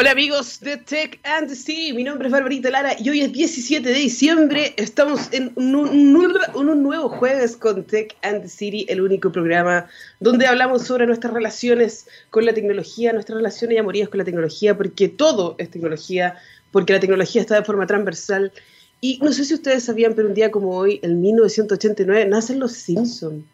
Hola amigos de Tech and the City, mi nombre es Barbarita Lara y hoy es 17 de diciembre, estamos en un, un, nuevo jueves con Tech and the City, el único programa donde hablamos sobre nuestras relaciones con la tecnología, nuestras relaciones y amorías con la tecnología, porque todo es tecnología, porque la tecnología está de forma transversal y no sé si ustedes sabían, pero un día como hoy, en 1989, nacen los Simpsons.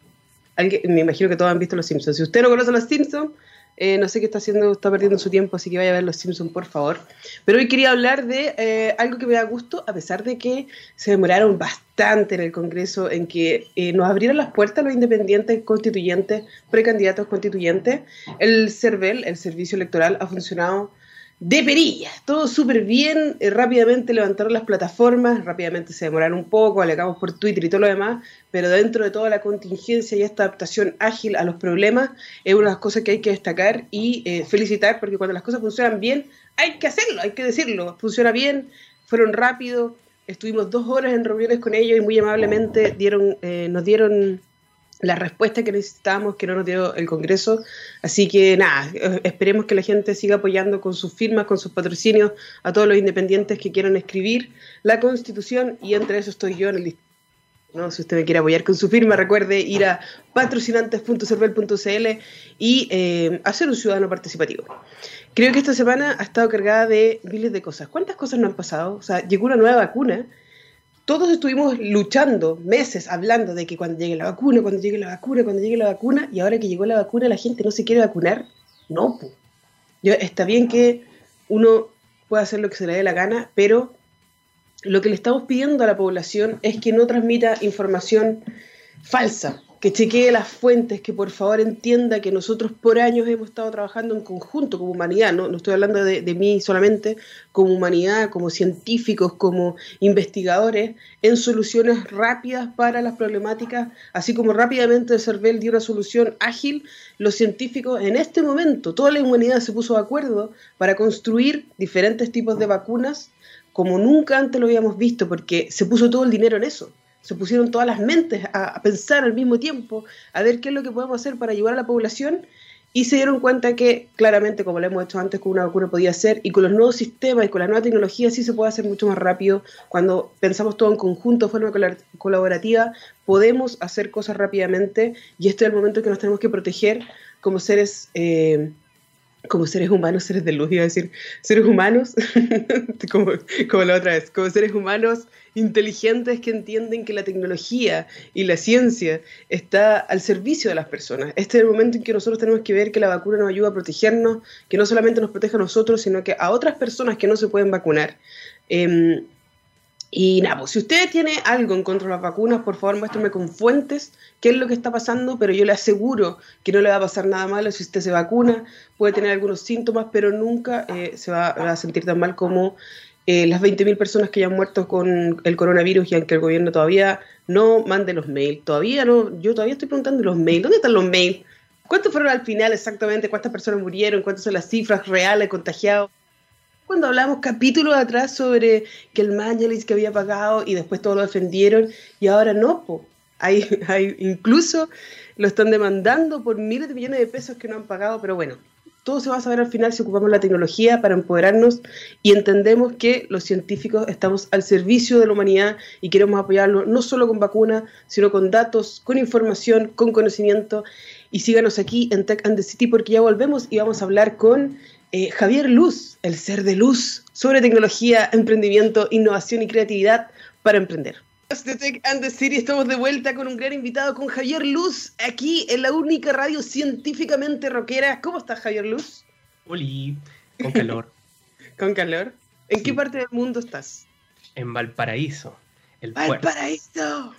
Me imagino que todos han visto los Simpsons. Si usted no conoce los Simpsons, eh, no sé qué está haciendo, está perdiendo su tiempo, así que vaya a ver Los Simpsons, por favor. Pero hoy quería hablar de eh, algo que me da gusto, a pesar de que se demoraron bastante en el Congreso en que eh, nos abrieron las puertas los independientes constituyentes, precandidatos constituyentes. El CERVEL, el Servicio Electoral, ha funcionado de perilla, todo súper bien, eh, rápidamente levantaron las plataformas, rápidamente se demoraron un poco, alegamos por Twitter y todo lo demás, pero dentro de toda la contingencia y esta adaptación ágil a los problemas es una de las cosas que hay que destacar y eh, felicitar, porque cuando las cosas funcionan bien, hay que hacerlo, hay que decirlo, funciona bien, fueron rápidos, estuvimos dos horas en reuniones con ellos y muy amablemente dieron, eh, nos dieron la respuesta que necesitábamos que no nos dio el Congreso. Así que nada, esperemos que la gente siga apoyando con sus firmas, con sus patrocinios a todos los independientes que quieran escribir la Constitución y entre eso estoy yo en el. ¿no? Si usted me quiere apoyar con su firma, recuerde ir a patrocinantes.cervel.cl y eh, hacer un ciudadano participativo. Creo que esta semana ha estado cargada de miles de cosas. ¿Cuántas cosas no han pasado? O sea, llegó una nueva vacuna todos estuvimos luchando meses hablando de que cuando llegue la vacuna, cuando llegue la vacuna, cuando llegue la vacuna, y ahora que llegó la vacuna la gente no se quiere vacunar. No, está bien que uno pueda hacer lo que se le dé la gana, pero lo que le estamos pidiendo a la población es que no transmita información falsa, que chequee las fuentes, que por favor entienda que nosotros por años hemos estado trabajando en conjunto como humanidad, no, estoy hablando de, mí solamente, como humanidad, como científicos, como investigadores, en soluciones rápidas para las problemáticas, así como rápidamente el CERVEL dio una solución ágil, los científicos en este momento, toda la humanidad se puso de acuerdo para construir diferentes tipos de vacunas como nunca antes lo habíamos visto, porque se puso todo el dinero en eso se pusieron todas las mentes a, pensar al mismo tiempo, a ver qué es lo que podemos hacer para ayudar a la población y se dieron cuenta que claramente, como lo hemos hecho antes con una vacuna podía ser, y con los nuevos sistemas y con la nueva tecnología sí se puede hacer mucho más rápido. Cuando pensamos todo en conjunto, de forma colaborativa, podemos hacer cosas rápidamente y este es el momento en que nos tenemos que proteger como seres... Eh, como seres humanos, seres de luz, iba a decir, seres humanos, como, la otra vez, como seres humanos inteligentes que entienden que la tecnología y la ciencia está al servicio de las personas. Este es el momento en que nosotros tenemos que ver que la vacuna nos ayuda a protegernos, que no solamente nos protege a nosotros, sino que a otras personas que no se pueden vacunar. Em, y nada, pues si usted tiene algo en contra de las vacunas, por favor muéstrame con fuentes qué es lo que está pasando, pero yo le aseguro que no le va a pasar nada malo si usted se vacuna, puede tener algunos síntomas, pero nunca eh, se va, a sentir tan mal como eh, las 20.000 personas que ya han muerto con el coronavirus y aunque el gobierno todavía no mande los mails, todavía no, yo todavía estoy preguntando los mails, ¿dónde están los mails? ¿Cuántos fueron al final exactamente? ¿Cuántas personas murieron? ¿Cuántas son las cifras reales contagiados? Cuando hablamos capítulos atrás sobre que el Mangelis que había pagado y después todos lo defendieron y ahora no, po. Hay, hay, incluso lo están demandando por miles de millones de pesos que no han pagado, pero bueno, todo se va a saber al final si ocupamos la tecnología para empoderarnos y entendemos que los científicos estamos al servicio de la humanidad y queremos apoyarlo no solo con vacunas, sino con datos, con información, con conocimiento. Y síganos aquí en Tech and the City porque ya volvemos y vamos a hablar con eh, Javier Luz, el ser de luz, sobre tecnología, emprendimiento, innovación y creatividad para emprender. De Tech and the City estamos de vuelta con un gran invitado, con Javier Luz, aquí en la única radio científicamente rockera. ¿Cómo estás, Javier Luz? Oli, con calor. ¿Con calor? ¿En qué parte del mundo estás? En Valparaíso. El ¡Valparaíso!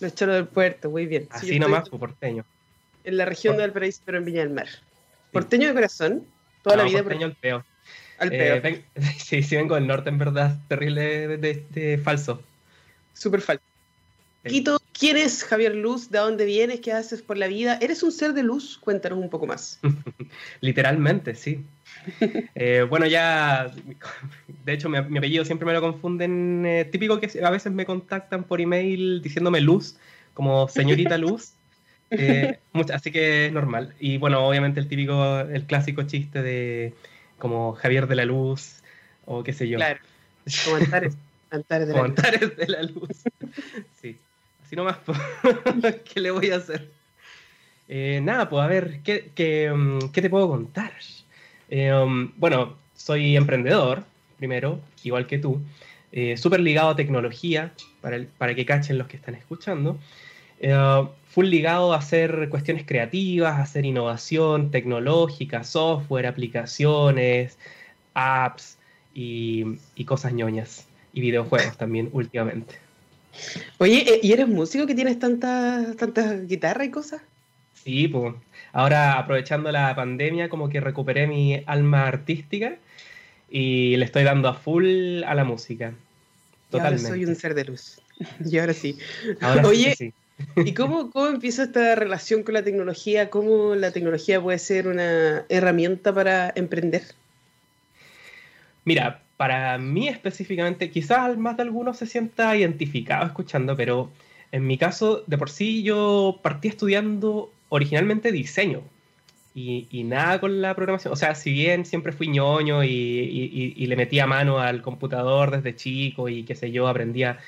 Los choros del puerto, muy bien. Así nomás, pues, porteño. En la región de Valparaíso, pero en Viña del Mar. ¿Porteño de corazón? Toda la vida. Porteño al peor. Al peor. Eh, sí, sí, vengo del norte, en verdad. Terrible de, falso. Súper falso. Quito, ¿quién es Javier Luz? ¿De dónde vienes? ¿Qué haces por la vida? ¿Eres un ser de luz? Cuéntanos un poco más. Literalmente, sí. Eh, bueno, ya, de hecho, mi, apellido siempre me lo confunden. Eh, típico que a veces me contactan por email diciéndome Luz, como señorita Luz. Así que es normal. Y bueno, obviamente el típico, el clásico chiste de como Javier de la Luz o qué sé yo. Claro, como Antares, Antares de la. Antares de la Luz. sí, así nomás. ¿qué le voy a hacer? Eh, nada, pues a ver, ¿qué, qué, mm, qué te puedo contar? Eh, um, bueno, soy emprendedor, primero, igual que tú, eh, súper ligado a tecnología, para, el- para que cachen los que están escuchando. Eh, full ligado a hacer cuestiones creativas, a hacer innovación tecnológica, software, aplicaciones, apps y, y cosas ñoñas. Y videojuegos también últimamente. Oye, eh, ¿y eres músico que tienes tantas tantas guitarras y cosas? Sí, pues. Ahora aprovechando la pandemia, como que recuperé mi alma artística y le estoy dando a full a la música. Y ahora Totalmente. soy un ser de luz. Y ahora sí. Ahora Oye, sí. ¿Y cómo, cómo empieza esta relación con la tecnología? ¿Cómo la tecnología puede ser una herramienta para emprender? Mira, para mí específicamente, quizás más de algunos se sienta identificado escuchando, pero en mi caso, de por sí, yo partí estudiando originalmente diseño y, y nada con la programación. O sea, si bien siempre fui ñoño y, y- y- le metía mano al computador desde chico y qué sé yo, aprendía,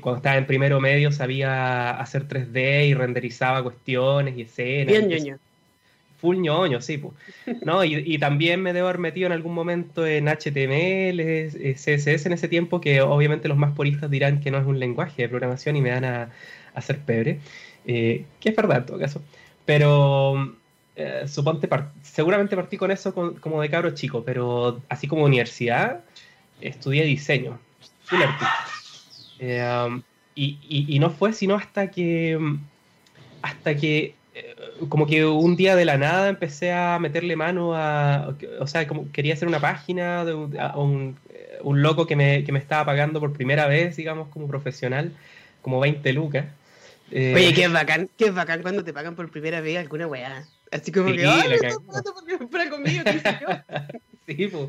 cuando estaba en primero medio sabía hacer 3D y renderizaba cuestiones y escenas. Bien, ñoño. Full ñoño, sí, pues. ¿No? Y, y también me debo haber metido en algún momento en HTML, eh, CSS en ese tiempo, que obviamente los más puristas dirán que no es un lenguaje de programación y me dan a, a hacer pebre. Eh, que es verdad en todo caso. Pero eh, suponte, seguramente partí con eso con- como de cabro chico, pero así como universidad, estudié diseño, full artista. Eh, um, y, y- y no fue sino hasta que, mm, hasta que, eh, como que un día de la nada empecé a meterle mano a, o sea, como quería hacer una página de un, a un, eh, un loco que me, que me estaba pagando por primera vez, digamos, como profesional, como 20 lucas. Eh, Oye, qué bacán, qué bacán cuando te pagan por primera vez alguna weá. Así como Sí, que, ¡ay, me pagando por para conmigo! ¿Qué sé yo? Sí, pues.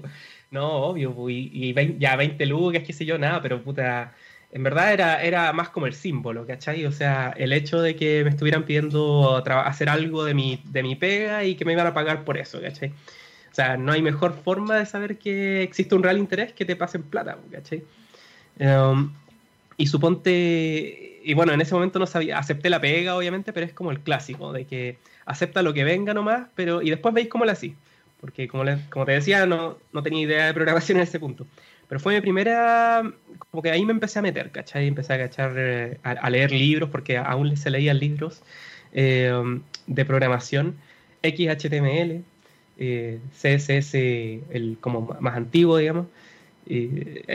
No, obvio, pues, y, y vein- ya 20 lucas, qué sé yo, nada, pero puta, en verdad era, era más como el símbolo, ¿cachai? O sea, el hecho de que me estuvieran pidiendo hacer algo de mi, de mi pega y que me iban a pagar por eso, ¿cachai? O sea, no hay mejor forma de saber que existe un real interés que te pasen plata, ¿cachai? Um, y suponte, y bueno, en ese momento no sabía, acepté la pega, obviamente, pero es como el clásico, de que acepta lo que venga nomás, pero y después veis cómo la así. Porque como, le- como te decía, no, no tenía idea de programación en ese punto. Pero fue mi primera, como que ahí me empecé a meter, ¿cachai? Empecé a cachar, eh, a, leer libros, porque aún se leían libros eh, de programación, XHTML, eh, CSS, el como más antiguo, digamos,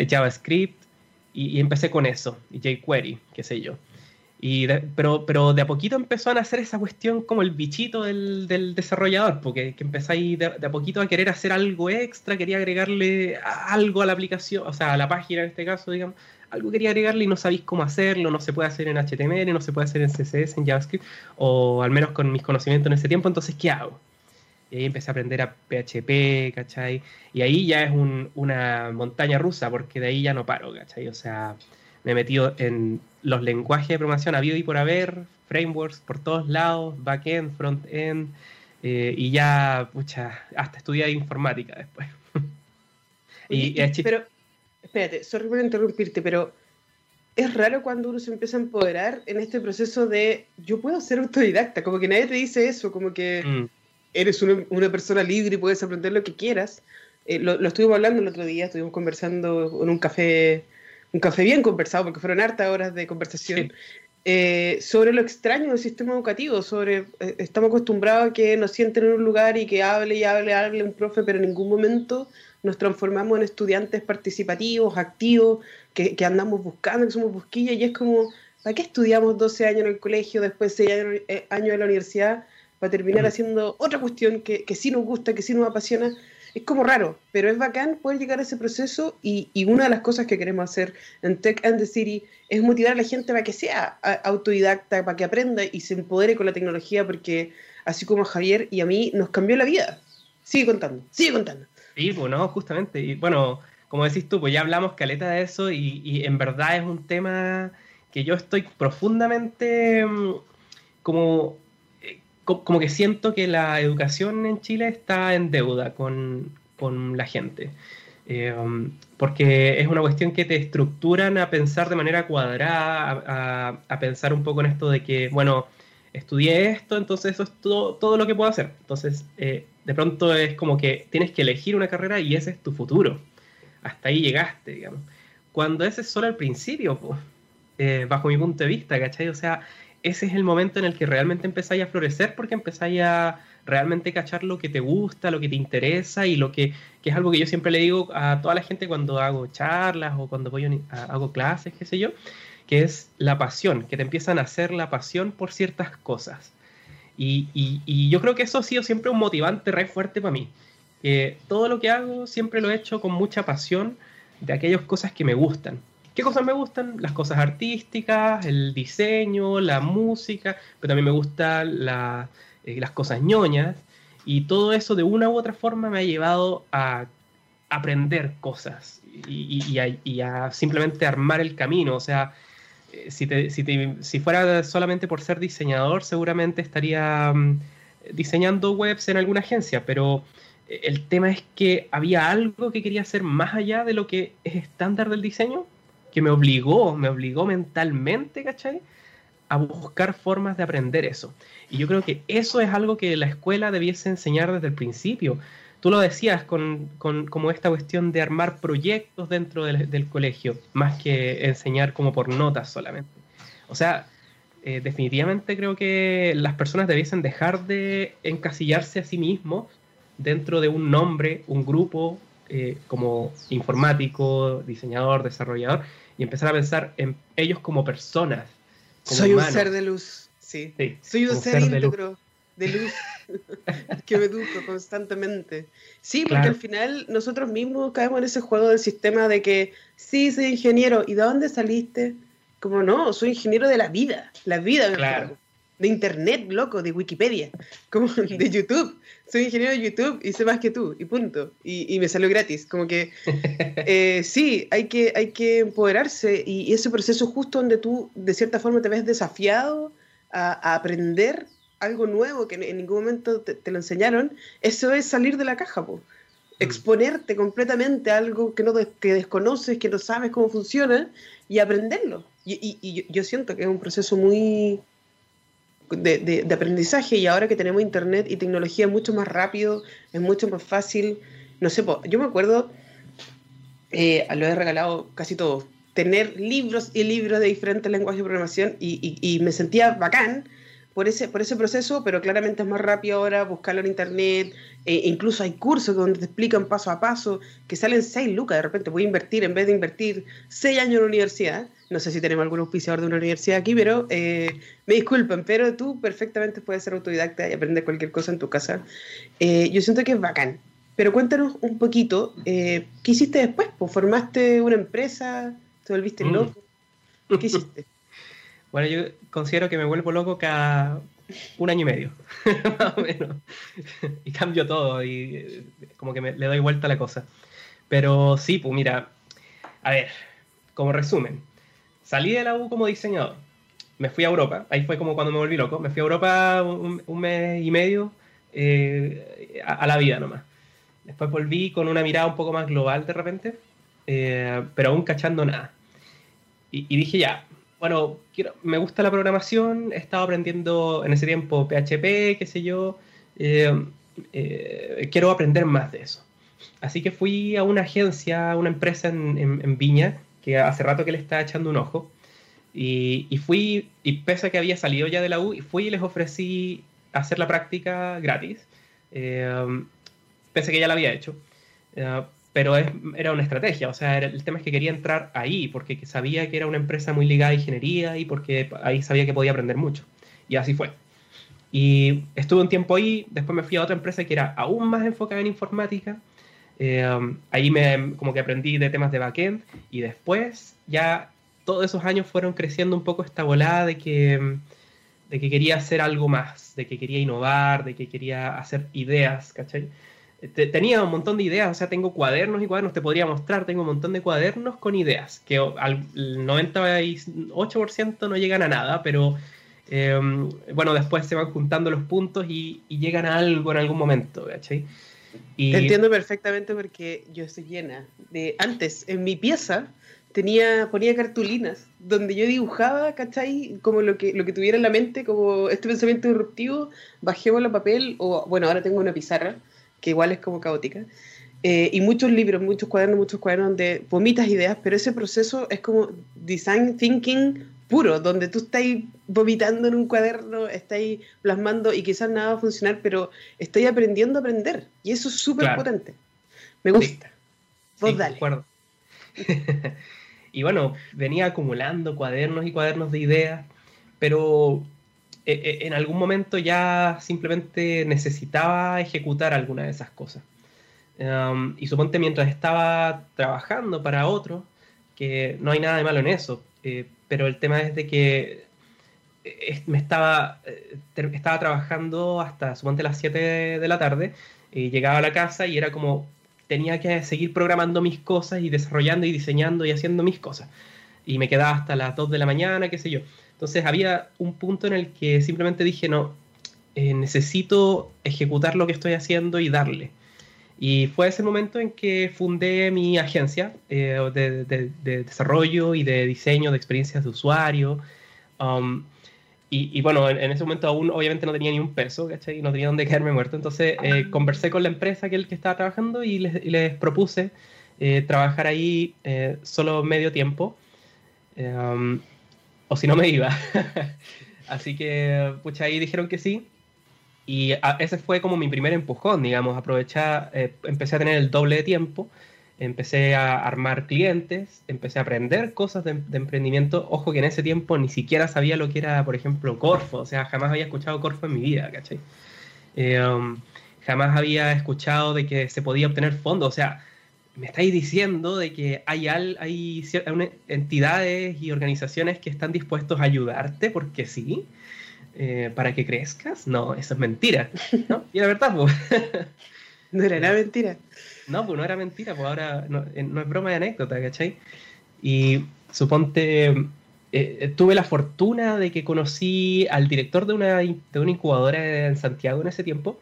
JavaScript, y, y empecé con eso, y jQuery, qué sé yo. Pero, pero de a poquito empezó a nacer esa cuestión como el bichito del, del desarrollador, porque que empezáis de, a poquito a querer hacer algo extra, quería agregarle algo a la aplicación, o sea, a la página en este caso, digamos, algo quería agregarle y no sabéis cómo hacerlo, no se puede hacer en HTML, no se puede hacer en CSS, en JavaScript, o al menos con mis conocimientos en ese tiempo, entonces, ¿qué hago? Y ahí empecé a aprender a PHP, ¿cachai? Y ahí ya es un- una montaña rusa, porque de ahí ya no paro, ¿cachai? O sea, me he metido en los lenguajes de programación habido y por haber, frameworks por todos lados, backend, frontend, eh, y ya, pucha, hasta estudié informática después. Y, es chis- pero, espérate, sorry por interrumpirte, pero es raro cuando uno se empieza a empoderar en este proceso de yo puedo ser autodidacta, como que nadie te dice eso, como que Mm, eres una, una persona libre y puedes aprender lo que quieras. Eh, lo, lo estuvimos hablando el otro día, estuvimos conversando en un café, un café bien conversado, porque fueron hartas horas de conversación, Sí. eh, sobre lo extraño del sistema educativo, sobre, eh, estamos acostumbrados a que nos sienten en un lugar y que hable y hable, hable un profe, pero en ningún momento nos transformamos en estudiantes participativos, activos, que, que andamos buscando, que somos busquillas, y es como, ¿para qué estudiamos 12 años en el colegio, después 6 años, eh, años en la universidad, para terminar Mm. haciendo otra cuestión que, que sí nos gusta, que sí nos apasiona? Es como raro, pero es bacán poder llegar a ese proceso y, y una de las cosas que queremos hacer en Tech and the City es motivar a la gente para que sea autodidacta, para que aprenda y se empodere con la tecnología, porque así como a Javier y a mí nos cambió la vida. Sigue contando, sigue contando. Sí, pues no, justamente. Y bueno, como decís tú, pues ya hablamos caleta de eso y, y en verdad es un tema que yo estoy profundamente mm, como, co- como que siento que la educación en Chile está en deuda con, con la gente. Eh, porque es una cuestión que te estructuran a pensar de manera cuadrada, a, pensar un poco en esto de que, bueno, estudié esto, entonces eso es todo, todo lo que puedo hacer. Entonces, eh, de pronto es como que tienes que elegir una carrera y ese es tu futuro. Hasta ahí llegaste, digamos. Cuando ese es solo el principio, pues, bajo mi punto de vista, ¿cachai? O sea, ese es el momento en el que realmente empezáis a florecer porque empezáis a realmente cachar lo que te gusta, lo que te interesa y lo que, es algo que yo siempre le digo a toda la gente cuando hago charlas o cuando voy a, hago clases, qué sé yo, que es la pasión, que te empiezan a hacer la pasión por ciertas cosas. Y, y, yo creo que eso ha sido siempre un motivante re fuerte para mí. Que todo lo que hago siempre lo he hecho con mucha pasión de aquellas cosas que me gustan. ¿Qué cosas me gustan? Las cosas artísticas, el diseño, la música, pero también me gustan la, eh, las cosas ñoñas, y todo eso de una u otra forma me ha llevado a aprender cosas y, a, simplemente armar el camino. O sea, eh, si, si, fuera solamente por ser diseñador, seguramente estaría mm, diseñando webs en alguna agencia, pero eh, el tema es que había algo que quería hacer más allá de lo que es estándar del diseño, que me obligó, me obligó mentalmente, ¿cachai? A buscar formas de aprender eso. Y yo creo que eso es algo que la escuela debiese enseñar desde el principio. Tú lo decías con, con como esta cuestión de armar proyectos dentro del, colegio, más que enseñar como por notas solamente. O sea, eh, definitivamente creo que las personas debiesen dejar de encasillarse a sí mismos dentro de un nombre, un grupo, eh, como informático, diseñador, desarrollador, y empezar a pensar en ellos como personas. Soy un ser de luz. Sí. Soy un ser, íntegro de luz, que me educo constantemente. Sí, porque al final nosotros mismos caemos en ese juego del sistema de que, sí, soy ingeniero, ¿y de dónde saliste? Como no, soy ingeniero de la vida, la vida claro. De internet, loco, de Wikipedia, como de YouTube. Soy ingeniero de YouTube y sé más que tú, y punto. Y, me salió gratis. Como que eh, sí, hay que, hay que empoderarse y, y ese proceso justo donde tú de cierta forma te ves desafiado a, aprender algo nuevo que en ningún momento te, lo enseñaron, eso es salir de la caja, po. Mm. exponerte completamente a algo que, no que desconoces, que no sabes cómo funciona y aprenderlo. Y, yo siento que es un proceso muy de, aprendizaje y ahora que tenemos internet y tecnología mucho más rápido, es mucho más fácil. No sé, yo me acuerdo, eh, lo he regalado casi todo, tener libros y libros de diferentes lenguajes de programación y, me sentía bacán por ese, por ese proceso, pero claramente es más rápido ahora buscarlo en internet, e incluso hay cursos donde te explican paso a paso, que salen 6 lucas, de repente voy a invertir, en vez de invertir 6 años en la universidad, no sé si tenemos algún auspiciador de una universidad aquí, pero eh, me disculpen, pero tú perfectamente puedes ser autodidacta y aprender cualquier cosa en tu casa. Eh, yo siento que es bacán. Pero cuéntanos un poquito, eh, ¿qué hiciste después? Pues, ¿Formaste una empresa? ¿Te volviste mm. loco? ¿Qué hiciste? bueno, yo considero que me vuelvo loco cada un año y medio, más o menos. y cambio todo y eh, como que le doy vuelta a la cosa. Pero sí, pues mira, a ver, como resumen, salí de la U como diseñador, me fui a Europa, ahí fue como cuando me volví loco, me fui a Europa un, mes y medio eh, a, la vida nomás. Después volví con una mirada un poco más global de repente, eh, pero aún cachando nada. Y, dije, ya, bueno, quiero, me gusta la programación, he estado aprendiendo en ese tiempo PHP, qué sé yo, eh, eh, quiero aprender más de eso. Así que fui a una agencia, a una empresa en, Viña, que hace rato que le estaba echando un ojo, y, fui, y pese a que había salido ya de la U, fui y les ofrecí hacer la práctica gratis, eh, pese a que ya la había hecho pero era una estrategia, o sea, el tema es que quería entrar ahí porque sabía que era una empresa muy ligada a ingeniería y porque ahí sabía que podía aprender mucho. Y así fue. Y estuve un tiempo ahí, después me fui a otra empresa que era aún más enfocada en informática. Eh, ahí me como que aprendí de temas de backend y después ya todos esos años fueron creciendo un poco esta volada de que, de que quería hacer algo más, de que quería innovar, de que quería hacer ideas, ¿cachai? Tenía un montón de ideas, o sea, tengo cuadernos y cuadernos, te podría mostrar, tengo un montón de cuadernos con ideas, que al 98% no llegan a nada, pero em, bueno, después se van juntando los puntos y, llegan a algo en algún momento, ¿cachai? Y... Te entiendo perfectamente porque yo estoy llena de... Antes, en mi pieza, tenía, ponía cartulinas donde yo dibujaba, ¿cachai? Como lo que, lo que tuviera en la mente, como este pensamiento disruptivo, bajemos el papel, o bueno, ahora tengo una pizarra, que igual es como caótica, eh, y muchos libros, muchos cuadernos, muchos cuadernos donde vomitas ideas, pero ese proceso es como design thinking puro, donde tú estás vomitando en un cuaderno, estás plasmando y quizás nada va a funcionar, pero estoy aprendiendo a aprender, y eso es súper potente. Me gusta. Vos dale. Y bueno, venía acumulando cuadernos y cuadernos de ideas, pero eh, eh, en algún momento ya simplemente necesitaba ejecutar alguna de esas cosas. Um, y suponte mientras estaba trabajando para otro, que no hay nada de malo en eso, eh, pero el tema es de que me estaba, estaba trabajando hasta suponte las 7 de la tarde, y llegaba a la casa y era como, tenía que seguir programando mis cosas y desarrollando y diseñando y haciendo mis cosas. Y me quedaba hasta las 2 de la mañana, qué sé yo. Entonces había un punto en el que simplemente dije, no, eh, necesito ejecutar lo que estoy haciendo y darle. Y fue ese momento en que fundé mi agencia eh, de, desarrollo y de diseño de experiencias de usuario. Um, y, bueno, en, ese momento aún obviamente no tenía ni un peso, ¿cachai? Y no tenía dónde quedarme muerto. Entonces eh, conversé con la empresa que el que estaba trabajando y les, propuse trabajar ahí solo medio tiempo. Um, o si no me iba. Así que, pucha, ahí dijeron que sí. Y ese fue como mi primer empujón, digamos. Aprovechar, empecé a tener el doble de tiempo empecé a armar clientes, empecé a aprender cosas de, emprendimiento. Ojo que en ese tiempo ni siquiera sabía lo que era, por ejemplo, Corfo, o sea, jamás había escuchado Corfo en mi vida, ¿cachai? Eh, um, jamás había escuchado de que se podía obtener fondos, o sea, me estáis diciendo de que hay, hay, hay entidades y organizaciones que están dispuestos a ayudarte porque sí, eh, para que crezcas. No, eso es mentira. ¿no? Y la verdad, pues. no era nada mentira. No, pues no era mentira, pues ahora no, eh, es broma de anécdota, ¿cachai? Y suponte, eh, tuve la fortuna de que conocí al director de una, de una incubadora en Santiago en ese tiempo,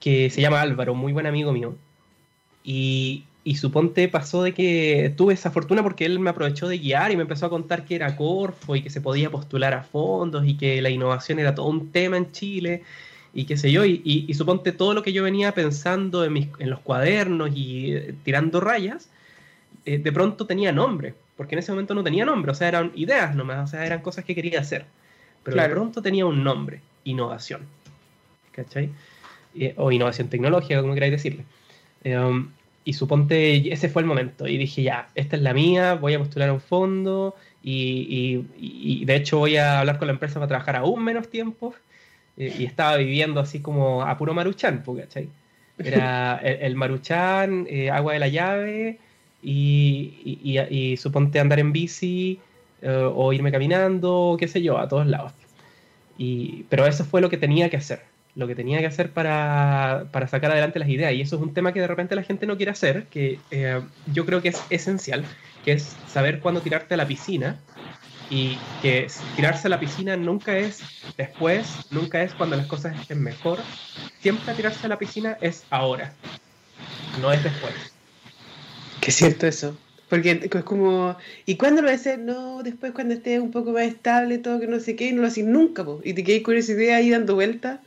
que se llama Álvaro, muy buen amigo mío. Y, y suponte pasó de que tuve esa fortuna porque él me aprovechó de guiar y me empezó a contar que era Corfo y que se podía postular a fondos y que la innovación era todo un tema en Chile y qué sé yo, y, suponte todo lo que yo venía pensando en, mis, en los cuadernos y eh, tirando rayas, eh, de pronto tenía nombre, porque en ese momento no tenía nombre, o sea, eran ideas nomás, o sea, eran cosas que quería hacer, pero de pronto tenía un nombre, innovación, ¿cachai? o innovación tecnológica, como queráis decirle. Um, y suponte, ese fue el momento, y dije, ya, esta es la mía, voy a postular a un fondo, y, y de hecho voy a hablar con la empresa para trabajar aún menos tiempo, y estaba viviendo así como a puro maruchán, ¿cachai? Era el, maruchán, eh, agua de la llave y, y, suponte andar en bici eh, o irme caminando, qué sé yo, a todos lados. Y, pero eso fue lo que tenía que hacer, lo que tenía que hacer para, para, sacar adelante las ideas. Y eso es un tema que de repente la gente no quiere hacer, que eh, yo creo que es esencial, que es saber cuándo tirarte a la piscina y que tirarse a la piscina nunca es después, nunca es cuando las cosas estén mejor. Siempre tirarse a la piscina es ahora, no es después. Qué cierto eso. Porque es como, ¿y cuándo lo a hacer? No, después cuando esté un poco más estable, todo que no sé qué, y no lo haces nunca, po. y te quedas con esa idea ahí dando vueltas.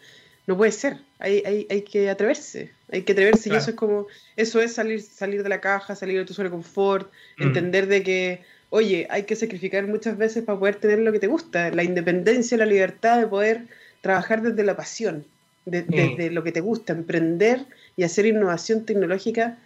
No puede ser, hay, hay, hay que atreverse, hay que atreverse, y eso es como, eso es salir, salir de la caja, salir de tu zona de confort, mm. entender de que oye, hay que sacrificar muchas veces para poder tener lo que te gusta, la independencia, la libertad de poder trabajar desde la pasión, desde lo que te gusta, emprender y hacer innovación tecnológica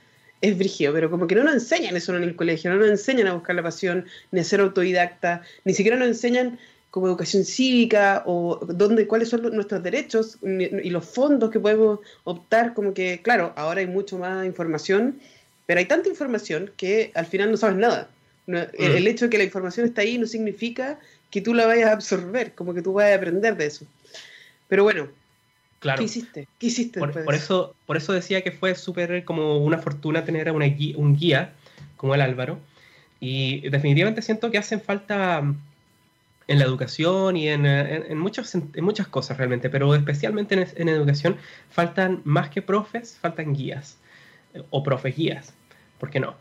es brígido, pero como que no nos enseñan eso en el colegio, no nos enseñan a buscar la pasión, ni a ser autodidacta, ni siquiera nos enseñan como educación cívica o dónde, cuáles son nuestros derechos y los fondos que podemos optar, como que, claro, ahora hay mucho más información, pero hay tanta información que al final no sabes nada. Mm. el, hecho de que la información está ahí no significa que tú la vayas a absorber, como que tú vayas a aprender de eso. Pero bueno, claro. ¿qué hiciste? ¿Qué hiciste por, eso, por eso decía que fue súper como una fortuna tener una un guía como el Álvaro. Y definitivamente siento que hacen falta en la educación y en, en, muchos, en muchas cosas realmente, pero especialmente en, educación faltan más que profes, faltan guías o profes guías, ¿por qué no?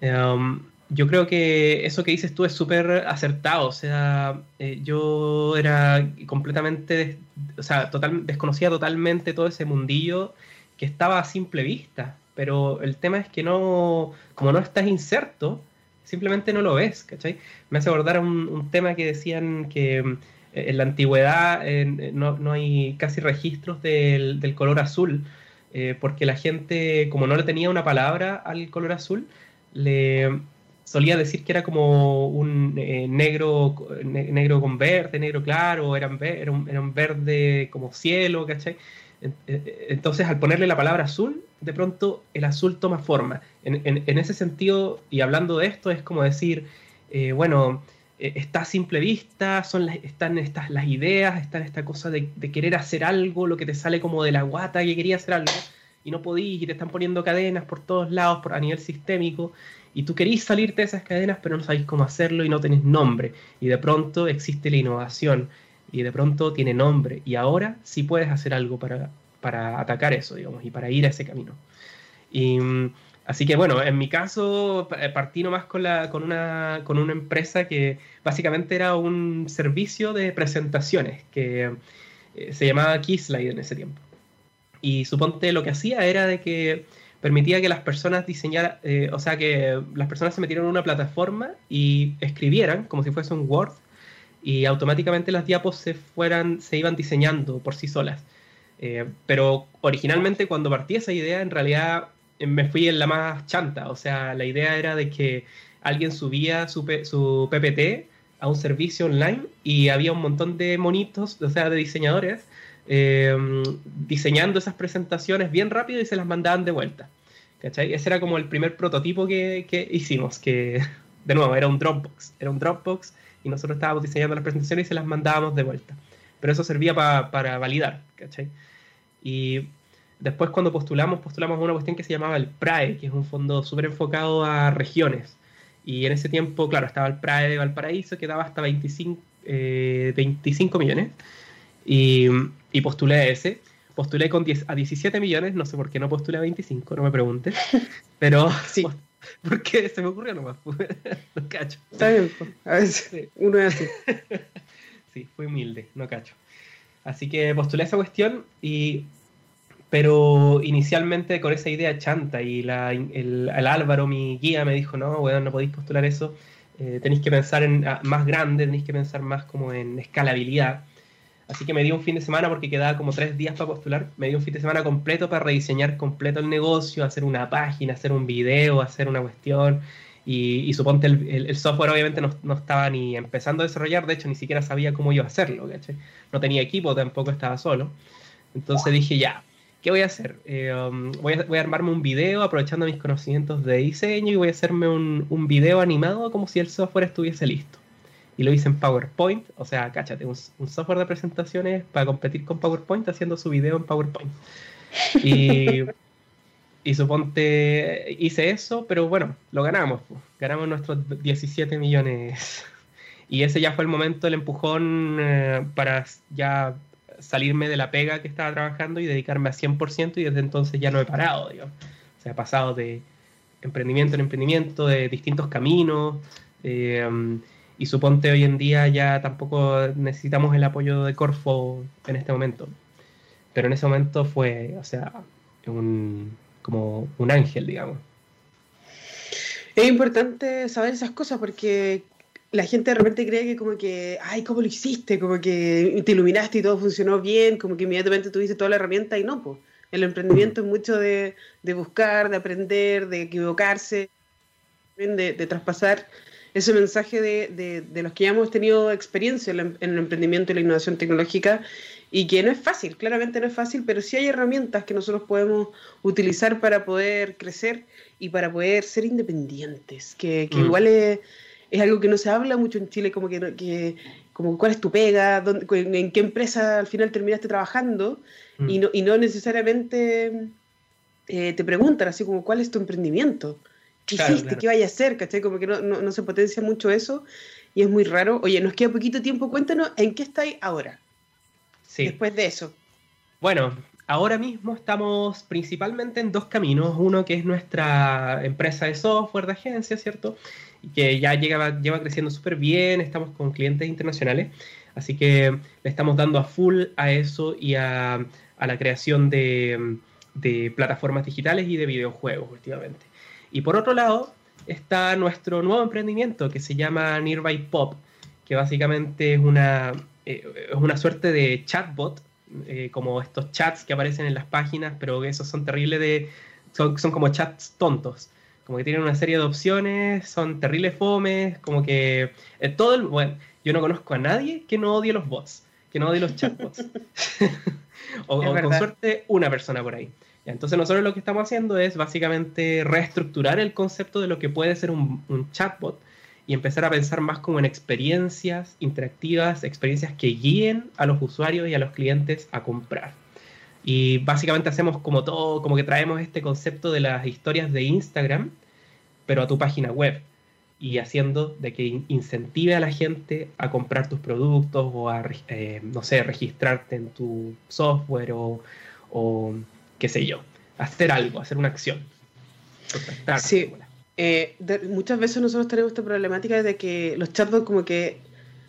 Um, yo creo que eso que dices tú es súper acertado, o sea, eh, yo era completamente, o sea, total, desconocía totalmente todo ese mundillo que estaba a simple vista, pero el tema es que no, como no estás inserto, simplemente no lo ves, ¿cachai? Me hace acordar un, tema que decían que eh, en la antigüedad no, hay casi registros del, color azul, eh, porque la gente, como no le tenía una palabra al color azul, le solía decir que era como un eh, negro, negro con verde, negro claro, era un, era un verde como cielo, ¿cachai? Entonces, al ponerle la palabra azul, de pronto el azul toma forma. En, ese sentido, y hablando de esto, es como decir, eh, bueno, eh, está a simple vista, son están estas las ideas, está esta cosa de, querer hacer algo, lo que te sale como de la guata que quería hacer algo, y no podís, y te están poniendo cadenas por todos lados, por, a nivel sistémico, y tú querís salirte de esas cadenas, pero no sabéis cómo hacerlo y no tenés nombre. Y de pronto existe la innovación, y de pronto tiene nombre, y ahora sí puedes hacer algo para, para atacar eso, digamos, y para ir a ese camino. Y, así que bueno, en mi caso eh, partí nomás con, la, con, una, con una empresa que básicamente era un servicio de presentaciones que eh, se llamaba Keyslide en ese tiempo. Y suponte lo que hacía era de que permitía que las personas diseñaran, eh, o sea, que las personas se metieran en una plataforma y escribieran como si fuese un Word y automáticamente las diapos se fueran, se iban diseñando por sí solas. Eh, pero originalmente cuando partí esa idea, en realidad eh, me fui en la más chanta. O sea, la idea era de que alguien subía su, su PPT a un servicio online y había un montón de monitos, o sea, de diseñadores, eh, diseñando esas presentaciones bien rápido y se las mandaban de vuelta. ¿Cachai? Ese era como el primer prototipo que, que, hicimos, que de nuevo era un Dropbox, era un Dropbox y nosotros estábamos diseñando las presentaciones y se las mandábamos de vuelta. Pero eso servía para validar, ¿cachai? Y después cuando postulamos, postulamos una cuestión que se llamaba el PRAE, que es un fondo súper enfocado a regiones. Y en ese tiempo, claro, estaba el PRAE de Valparaíso, que daba hasta 25, 25 eh, millones. Y, y, postulé a ese. Postulé con 10, a 17 millones, no sé por qué no postulé a 25, no me preguntes. Pero sí. Porque se me ocurrió nomás. no cacho. Está bien, a veces uno es así. sí, fui humilde, no cacho. Así que postulé esa cuestión y pero inicialmente con esa idea chanta y la, el, Álvaro, mi guía, me dijo, no, bueno, no podéis postular eso, eh, tenéis que pensar en ah, más grande, tenéis que pensar más como en escalabilidad. Así que me dio un fin de semana porque quedaba como tres días para postular, me dio un fin de semana completo para rediseñar completo el negocio, hacer una página, hacer un video, hacer una cuestión. Y, suponte el, software obviamente no, no, estaba ni empezando a desarrollar, de hecho ni siquiera sabía cómo iba a hacerlo, No tenía equipo, tampoco estaba solo. Entonces dije, ya, ¿qué voy a hacer? Eh, um, voy, a, voy, a, armarme un video aprovechando mis conocimientos de diseño y voy a hacerme un, un, video animado como si el software estuviese listo. Y lo hice en PowerPoint, o sea, cáchate, un, un software de presentaciones para competir con PowerPoint haciendo su video en PowerPoint. y suponte, hice eso, pero bueno, lo ganamos. Ganamos nuestros 17 millones. Y ese ya fue el momento, el empujón eh, para ya salirme de la pega que estaba trabajando y dedicarme a 100% y desde entonces ya no he parado, digamos. O sea, he pasado de emprendimiento en emprendimiento, de distintos caminos. Eh, y suponte hoy en día ya tampoco necesitamos el apoyo de Corfo en este momento. Pero en ese momento fue, o sea, un, como un ángel, digamos. Es importante saber esas cosas porque la gente de repente cree que como que, ay, ¿cómo lo hiciste? Como que te iluminaste y todo funcionó bien, como que inmediatamente tuviste toda la herramienta y no, pues. El emprendimiento es mucho de, buscar, de aprender, de equivocarse, de, de traspasar ese mensaje de, de, los que ya hemos tenido experiencia en, el emprendimiento y la innovación tecnológica y que no es fácil, claramente no es fácil, pero sí hay herramientas que nosotros podemos utilizar para poder crecer y para poder ser independientes, que, que mm. igual es, es, algo que no se habla mucho en Chile, como que, que como cuál es tu pega, dónde, en qué empresa al final terminaste trabajando mm. y, no, y no necesariamente eh, te preguntan así como cuál es tu emprendimiento. ¿Qué hiciste? ¿Qué vaya a hacer? ¿Cachai? Como que no, no, no, se potencia mucho eso. y es muy raro. Oye, nos queda poquito tiempo, cuéntanos en qué estáis ahora. Sí. Después de eso. Bueno, ahora mismo estamos principalmente en dos caminos. Uno que es nuestra empresa de software de agencia, ¿cierto? Y que ya lleva, lleva creciendo súper bien, estamos con clientes internacionales. Así que le estamos dando a full a eso y a, la creación de, plataformas digitales y de videojuegos últimamente. Y por otro lado está nuestro nuevo emprendimiento que se llama Nearby Pop, que básicamente es una, eh, es una suerte de chatbot eh, como estos chats que aparecen en las páginas, pero esos son terribles de... Son, son como chats tontos. Como que tienen una serie de opciones, son terribles fomes, como que eh, todo el... Bueno, yo no conozco a nadie que no odie los bots, que no odie los chatbots. o, con suerte una persona por ahí. Entonces nosotros lo que estamos haciendo es básicamente reestructurar el concepto de lo que puede ser un, un chatbot y empezar a pensar más como en experiencias interactivas, experiencias que guíen a los usuarios y a los clientes a comprar. Y básicamente hacemos como todo, como que traemos este concepto de las historias de Instagram, pero a tu página web y haciendo de que incentive a la gente a comprar tus productos o a, eh, no sé, registrarte en tu software o, o, qué sé yo, hacer algo, hacer una acción. Sí, eh, muchas veces nosotros tenemos esta problemática de que los chatbots como que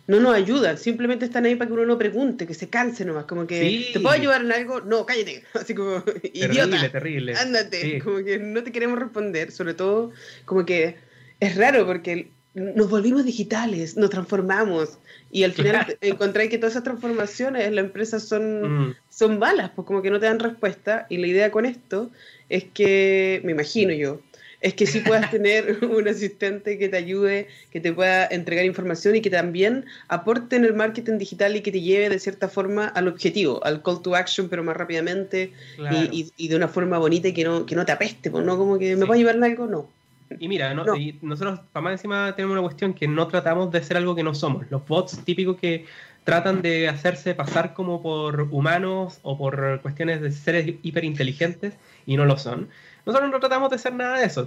no nos ayudan, simplemente están ahí para que uno no pregunte, que se canse nomás, como que ¿te puedo ayudar en algo? No, cállate, así como terrible, idiota, terrible. ándate, como que no te queremos responder, sobre todo como que es raro porque nos volvimos digitales, nos transformamos y al final encontré que todas esas transformaciones en la empresa son, mm. son malas, pues como que no te dan respuesta y la idea con esto es que, me imagino yo, es que sí puedas tener un asistente que te ayude, que te pueda entregar información y que también aporte en el marketing digital y que te lleve de cierta forma al objetivo, al call to action, pero más rápidamente y, de una forma bonita y que no, que no te apeste, pues, ¿no? Como que me llevar en algo, no. Y mira, nosotros, para más encima, tenemos una cuestión que no tratamos de ser algo que no somos. Los bots típicos que tratan de hacerse pasar como por humanos o por cuestiones de seres hiperinteligentes y no lo son. Nosotros no tratamos de ser nada de eso,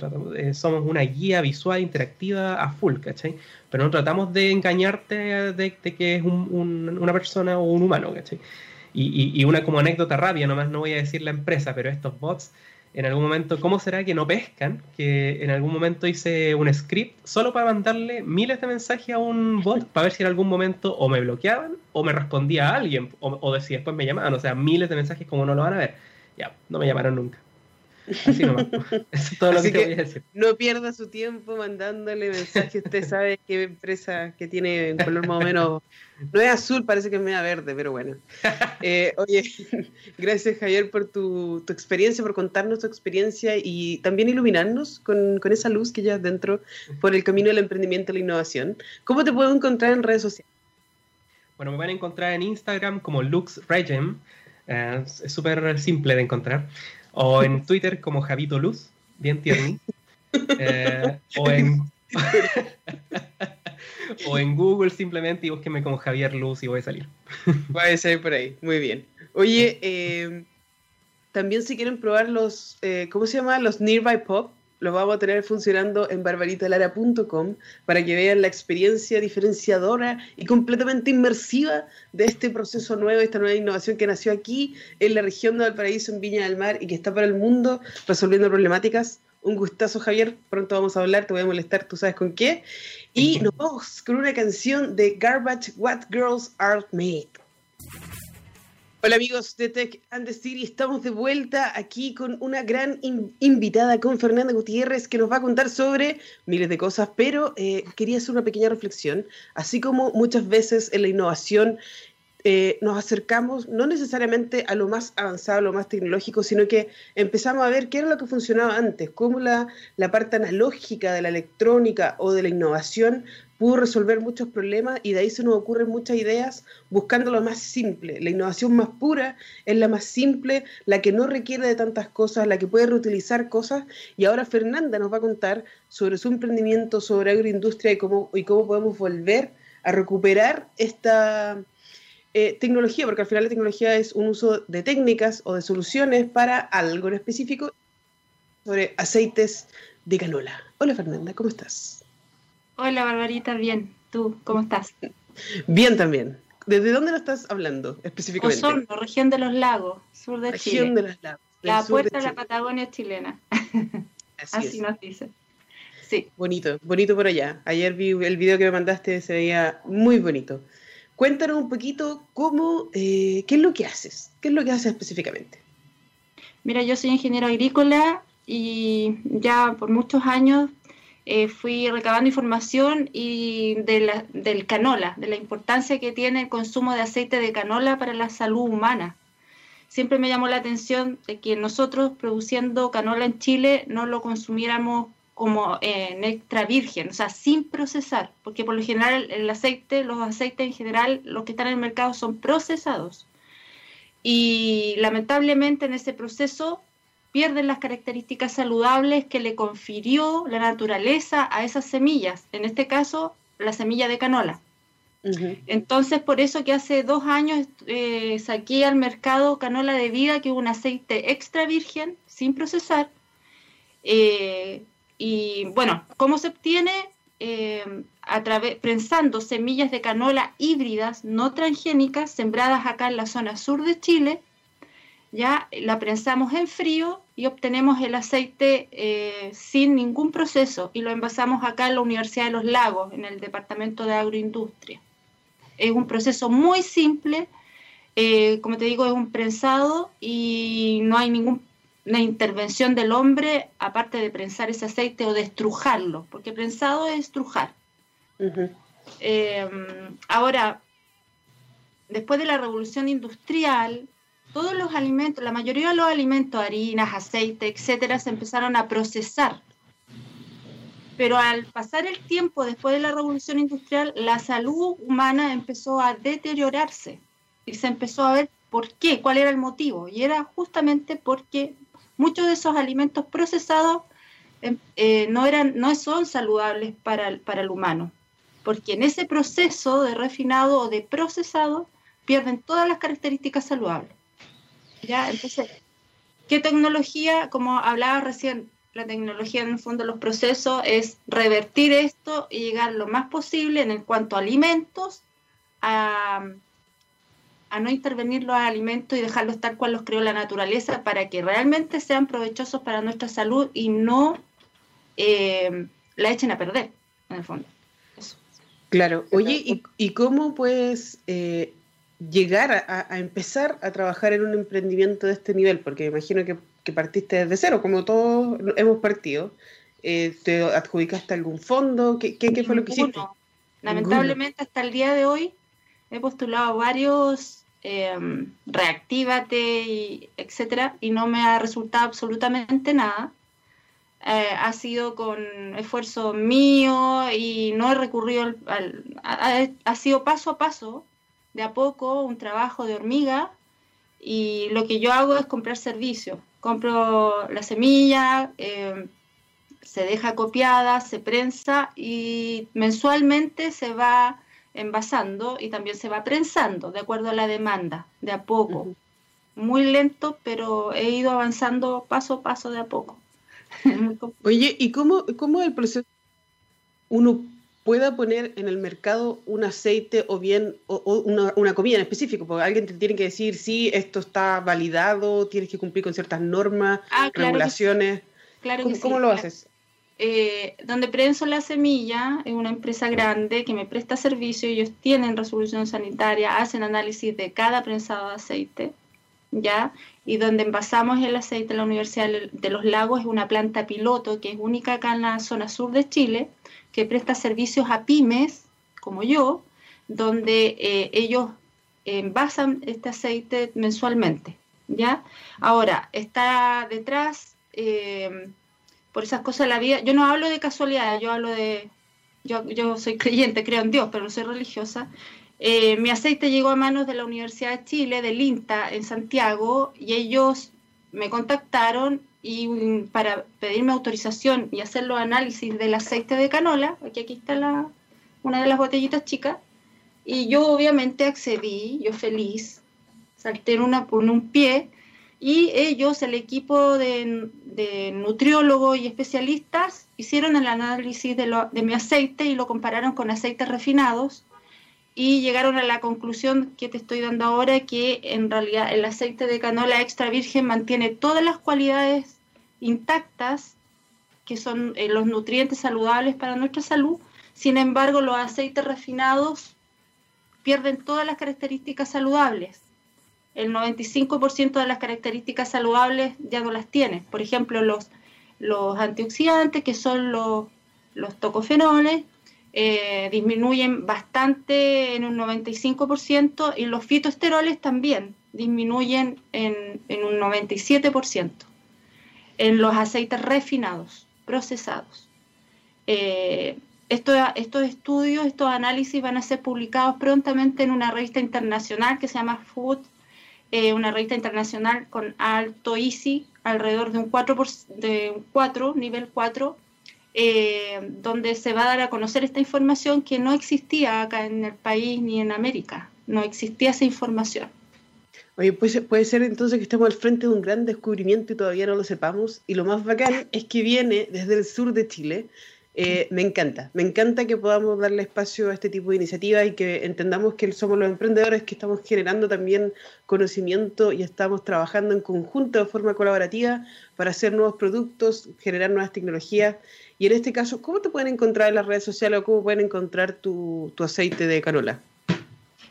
somos una guía visual interactiva a full, ¿cachai? Pero no tratamos de engañarte de, que es una persona o un humano, ¿cachai? Y, y, una como anécdota rápida, nomás no voy a decir la empresa, pero estos bots, en algún momento, ¿cómo será que no pescan? Que en algún momento hice un script solo para mandarle miles de mensajes a un bot para ver si en algún momento o me bloqueaban o me respondía a alguien o, o si después me llamaban, o sea, miles de mensajes como no lo van a ver. Ya, no me llamaron nunca. Así nomás. Eso es todo lo que, te voy a decir. No pierda su tiempo mandándole mensajes. Usted sabe qué empresa que tiene un color más o menos. No es azul, parece que es media verde, pero bueno. Eh, oye, gracias Javier por tu, tu, experiencia, por contarnos tu experiencia y también iluminarnos con, con, esa luz que llevas dentro por el camino del emprendimiento y la innovación. ¿Cómo te puedo encontrar en redes sociales? Bueno, me van a encontrar en Instagram como LuxRegem. Eh, es súper simple de encontrar o en Twitter como Javito Luz, bien tierno, eh, o, en, o en Google simplemente y búsquenme como Javier Luz y voy a salir. Puede ser por ahí, muy bien. Oye, eh, también si quieren probar los, eh, ¿cómo se llama? Los Nearby Pop, los vamos a tener funcionando en barbaritalara.com para que vean la experiencia diferenciadora y completamente inmersiva de este proceso nuevo, esta nueva innovación que nació aquí en la región de Valparaíso, en Viña del Mar y que está para el mundo resolviendo problemáticas. Un gustazo, Javier. Pronto vamos a hablar, te voy a molestar, tú sabes con qué. Y nos vamos con una canción de Garbage What Girls Are Made. Hola amigos de Tech and the City, estamos de vuelta aquí con una gran invitada, con Fernanda Gutiérrez, que nos va a contar sobre miles de cosas, pero eh, quería hacer una pequeña reflexión, así como muchas veces en la innovación eh, nos acercamos no necesariamente a lo más avanzado, a lo más tecnológico, sino que empezamos a ver qué era lo que funcionaba antes, cómo la, la parte analógica de la electrónica o de la innovación pudo resolver muchos problemas y de ahí se nos ocurren muchas ideas buscando lo más simple. La innovación más pura es la más simple, la que no requiere de tantas cosas, la que puede reutilizar cosas. Y ahora Fernanda nos va a contar sobre su emprendimiento, sobre agroindustria y cómo, y cómo podemos volver a recuperar esta eh, tecnología, porque al final la tecnología es un uso de técnicas o de soluciones para algo en específico sobre aceites de canola. Hola Fernanda, ¿cómo estás? Hola Barbarita, bien. ¿Tú cómo estás? Bien también. ¿Desde dónde lo estás hablando específicamente? Osorno, región de los lagos, sur de región Chile. de los lagos. La puerta de, la Patagonia chilena. Así, Así nos dice. Sí. Bonito, bonito por allá. Ayer vi el video que me mandaste, se veía muy bonito. Cuéntanos un poquito cómo, eh, qué es lo que haces, qué es lo que haces específicamente. Mira, yo soy ingeniero agrícola y ya por muchos años eh, fui recabando información y del canola, de la importancia que tiene el consumo de aceite de canola para la salud humana. Siempre me llamó la atención de que nosotros produciendo canola en Chile no lo consumiéramos como en extra virgen, o sea, sin procesar, porque por lo general el aceite, los aceites en general, los que están en el mercado son procesados. Y lamentablemente en ese proceso pierden las características saludables que le confirió la naturaleza a esas semillas, en este caso la semilla de canola. Entonces, por eso que hace dos años eh, saqué al mercado canola de vida, que es un aceite extra virgen, sin procesar, eh, y bueno, ¿cómo se obtiene? Eh, a través, prensando semillas de canola híbridas no transgénicas sembradas acá en la zona sur de Chile. Ya la prensamos en frío y obtenemos el aceite eh, sin ningún proceso y lo envasamos acá en la Universidad de los Lagos, en el Departamento de Agroindustria. Es un proceso muy simple, eh, como te digo, es un prensado y no hay ningún una intervención del hombre, aparte de prensar ese aceite o de estrujarlo, porque prensado es estrujar. Eh, ahora, después de la revolución industrial, todos los alimentos, la mayoría de los alimentos, harinas, aceite, etcétera, se empezaron a procesar. Pero al pasar el tiempo después de la revolución industrial, la salud humana empezó a deteriorarse y se empezó a ver por qué, cuál era el motivo. Y era justamente porque muchos de esos alimentos procesados em, eh, no, eran, no son saludables para el, para el humano, porque en ese proceso de refinado o de procesado pierden todas las características saludables. ¿Ya? Entonces, ¿qué tecnología? Como hablaba recién, la tecnología en el fondo de los procesos es revertir esto y llegar lo más posible en cuanto a alimentos a, a no intervenir los alimentos y dejarlos tal cual los creó la naturaleza para que realmente sean provechosos para nuestra salud y no eh, la echen a perder, en el fondo. Claro, oye, ¿y, cómo puedes eh, llegar a, empezar a trabajar en un emprendimiento de este nivel? Porque me imagino que, partiste desde cero, como todos hemos partido. Eh, ¿Te adjudicaste algún fondo? ¿Qué, qué, fue lo que hiciste? Lamentablemente, hasta el día de hoy he postulado varios eh, reactívate, etcétera, y no me ha resultado absolutamente nada. Eh, ha sido con esfuerzo mío y no he recurrido al, ha, sido paso a paso, de a poco, un trabajo de hormiga y lo que yo hago es comprar servicios. Compro la semilla, eh, se deja copiada, se prensa y mensualmente se va envasando y también se va prensando de acuerdo a la demanda, de a poco. Muy lento, pero he ido avanzando paso a paso de a poco. Oye, ¿y cómo, cómo el proceso uno pueda poner en el mercado un aceite o bien o, una, comida en específico? Porque alguien te tiene que decir, sí, esto está validado, tienes que cumplir con ciertas normas, ah, regulaciones. claro ¿Cómo, ¿cómo lo haces? Eh, donde prenso la semilla es una empresa grande que me presta servicio, ellos tienen resolución sanitaria, hacen análisis de cada prensado de aceite, ¿ya? Y donde envasamos el aceite en la Universidad de los Lagos es una planta piloto que es única acá en la zona sur de Chile, que presta servicios a pymes, como yo, donde eh, ellos envasan este aceite mensualmente, ¿ya? Ahora, está detrás... Eh, por esas cosas de la vida. Yo no hablo de casualidad, yo hablo de... Yo, soy creyente, creo en Dios, pero no soy religiosa. Eh, mi aceite llegó a manos de la Universidad de Chile, del INTA, en Santiago, y ellos me contactaron y mm, para pedirme autorización y hacer los análisis del aceite de canola, aquí, aquí está la, una de las botellitas chicas, y yo obviamente accedí, yo feliz, salté en, una, por un pie y ellos, el equipo de, nutriólogos y especialistas, hicieron el análisis de mi aceite y lo compararon con aceites refinados y llegaron a la conclusión que te estoy dando ahora, que en realidad el aceite de canola extra virgen mantiene todas las cualidades intactas, que son eh, los nutrientes saludables para nuestra salud, sin embargo los aceites refinados pierden todas las características saludables el 95% de las características saludables ya no las tiene. Por ejemplo, los, los antioxidantes, que son los, los tocofenoles, eh, disminuyen bastante en un 95% y los fitoesteroles también disminuyen en, en un 97% en los aceites refinados, procesados. Eh, estos, estos estudios, estos análisis van a ser publicados prontamente en una revista internacional que se llama Food eh, una revista internacional con alto ICI, alrededor de un 4, de un 4 nivel 4, eh, donde se va a dar a conocer esta información que no existía acá en el país ni en América, no existía esa información. Oye, pues, puede ser entonces que estemos al frente de un gran descubrimiento y todavía no lo sepamos. Y lo más bacán es que viene desde el sur de Chile, eh, me encanta, me encanta que podamos darle espacio a este tipo de iniciativas y que entendamos que somos los emprendedores que estamos generando también conocimiento y estamos trabajando en conjunto de forma colaborativa para hacer nuevos productos, generar nuevas tecnologías. Y en este caso, ¿cómo te pueden encontrar en las redes sociales o cómo pueden encontrar tu, aceite de canola?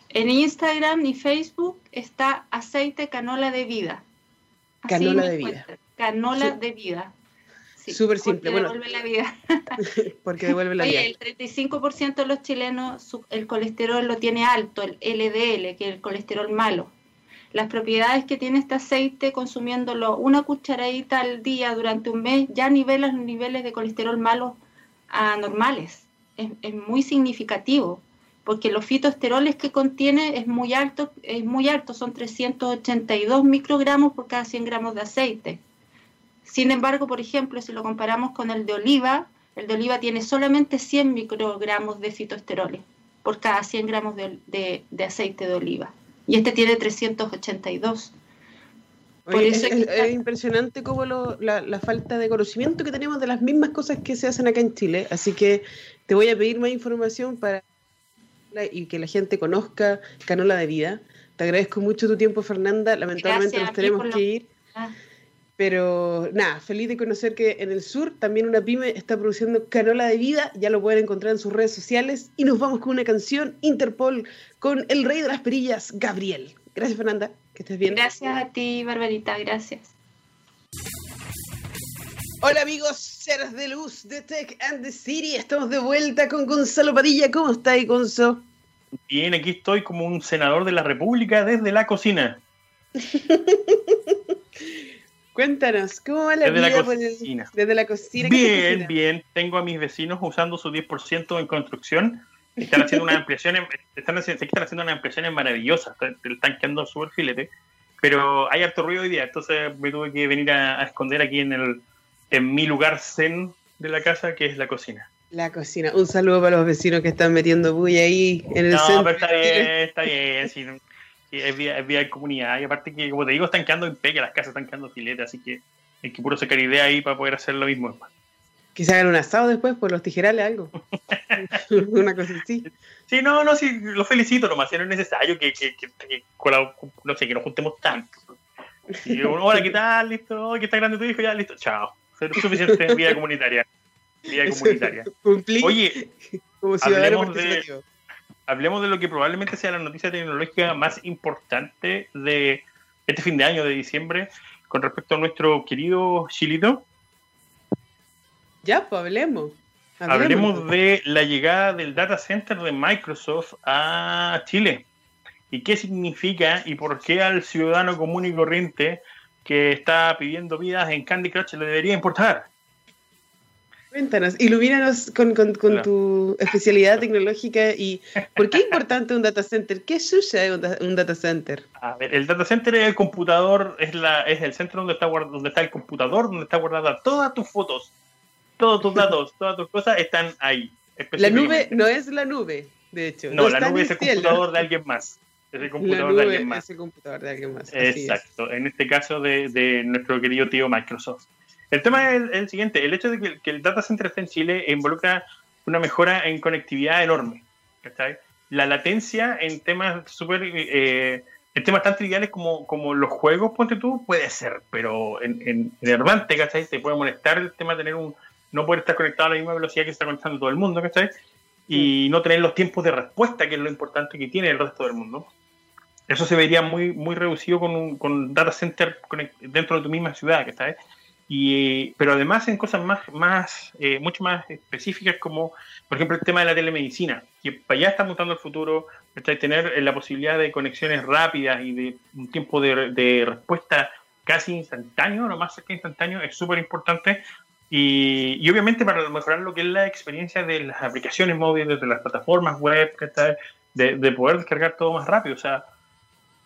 En Instagram y Facebook está aceite canola de vida. canola de vida. Canola de vida. Súper simple. Porque devuelve la vida. porque devuelve la vida. El 35% de los chilenos el colesterol lo tiene alto, el LDL, que es el colesterol malo. Las propiedades que tiene este aceite consumiéndolo una cucharadita al día durante un mes ya nivela los niveles de colesterol malo a normales. Es, es muy significativo porque los fitoesteroles que contiene es muy alto, es muy alto, son 382 microgramos por cada 100 gramos de aceite. Sin embargo, por ejemplo, si lo comparamos con el de oliva, el de oliva tiene solamente 100 microgramos de fitoesteroles por cada 100 gramos de, aceite de oliva. Y este tiene 382. es, impresionante como la, falta de conocimiento que tenemos de las mismas cosas que se hacen acá en Chile. Así que te voy a pedir más información para y que la gente conozca Canola de Vida. Te agradezco mucho tu tiempo, Fernanda. Lamentablemente nos tenemos que ir. Ah. Pero nada, feliz de conocer que en el sur también una pyme está produciendo canola de vida, ya lo pueden encontrar en sus redes sociales. Y nos vamos con una canción, Interpol, con el rey de las perillas, Gabriel. Gracias Fernanda, que estés bien. Gracias a ti, Barbarita, gracias. Hola amigos, seres de luz de Tech and the City, estamos de vuelta con Gonzalo Padilla. ¿Cómo estáis, Gonzo? Bien, aquí estoy como un senador de la República desde la cocina. Cuéntanos, ¿cómo va la desde vida la cocina. desde la cocina? Bien, bien. Tengo a mis vecinos usando su 10% en construcción. Están haciendo unas ampliaciones, están haciendo, están haciendo unas ampliaciones maravillosas. Están quedando súper filete. Pero hay harto ruido hoy día, entonces me tuve que venir a, esconder aquí en, el, en mi lugar zen de la casa, que es la cocina. La cocina. Un saludo para los vecinos que están metiendo bulla ahí en el no, centro. No, pero está bien, está bien es vía, de comunidad. Y aparte que, como te digo, están quedando en peque, las casas están quedando filetes, así que hay que puro sacar idea ahí para poder hacer lo mismo. Que se hagan un asado después por los tijerales, algo. Una cosa así. Sí, no, no, sí, lo felicito nomás, si no es necesario que, que, que, no sé, que nos juntemos tanto. Y hola, ¿qué tal? Listo, ¿qué está grande tu hijo? Ya, listo, chao. Es suficiente vida comunitaria. Vida comunitaria. Oye, como hablemos de, hablemos de lo que probablemente sea la noticia tecnológica más importante de este fin de año, de diciembre, con respecto a nuestro querido Chilito. Ya, pues hablemos. Hablemos, de la llegada del data center de Microsoft a Chile. ¿Y qué significa y por qué al ciudadano común y corriente que está pidiendo vidas en Candy Crush le debería importar? Cuéntanos, ilumínanos con, tu especialidad tecnológica y ¿por qué es importante un data center? ¿Qué sucede un data center? A ver, el data center es el computador, es, la, es el centro donde está, donde está el computador, donde está guardada todas tus fotos, todos tus datos, todas tus cosas están ahí. La nube no es la nube, de hecho. No, la nube es el computador de alguien más. ese computador de alguien más. Ese computador de alguien más. Exacto, en este caso de, de, nuestro querido tío Microsoft. El tema es el, siguiente, el hecho de que, que, el data center esté en Chile involucra una mejora en conectividad enorme. ¿cachai? La latencia en temas súper... Eh, en temas tan triviales como, como los juegos, ponte tú, puede ser, pero en, en, en ¿cachai? Te puede molestar el tema de tener un, no poder estar conectado a la misma velocidad que está conectando todo el mundo, ¿cachai? Y no tener los tiempos de respuesta, que es lo importante que tiene el resto del mundo. Eso se vería muy, muy reducido con un con data center dentro de tu misma ciudad, ¿cachai? Y, pero además en cosas más, más eh, mucho más específicas como, por ejemplo, el tema de la telemedicina, que para allá está mutando el futuro, tener eh, la posibilidad de conexiones rápidas y de un tiempo de, de respuesta casi instantáneo, lo más cerca instantáneo, es súper importante y, obviamente para mejorar lo que es la experiencia de las aplicaciones móviles, de las plataformas web, de, de poder descargar todo más rápido. O sea,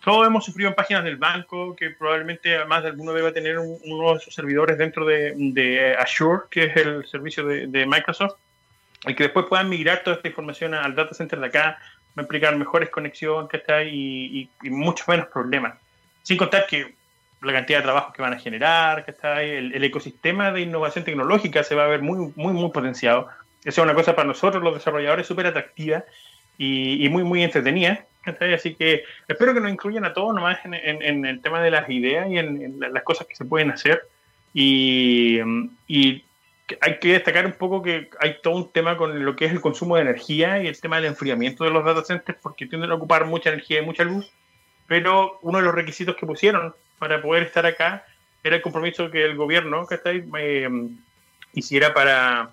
todos hemos sufrido en páginas del banco que probablemente más alguno debe tener uno de sus servidores dentro de, de, Azure, que es el servicio de, de, Microsoft, y que después puedan migrar toda esta información al data center de acá, va a implicar mejores conexiones y, y, y muchos menos problemas. Sin contar que la cantidad de trabajo que van a generar, que está ahí, el, ecosistema de innovación tecnológica se va a ver muy, muy, muy potenciado. Esa es una cosa para nosotros, los desarrolladores, súper atractiva y, muy, muy entretenida. Así que espero que nos incluyan a todos nomás en, en, el tema de las ideas y en, las cosas que se pueden hacer. Y, y, hay que destacar un poco que hay todo un tema con lo que es el consumo de energía y el tema del enfriamiento de los data centers porque tienden a ocupar mucha energía y mucha luz. Pero uno de los requisitos que pusieron para poder estar acá era el compromiso que el gobierno que está ahí, eh, hiciera para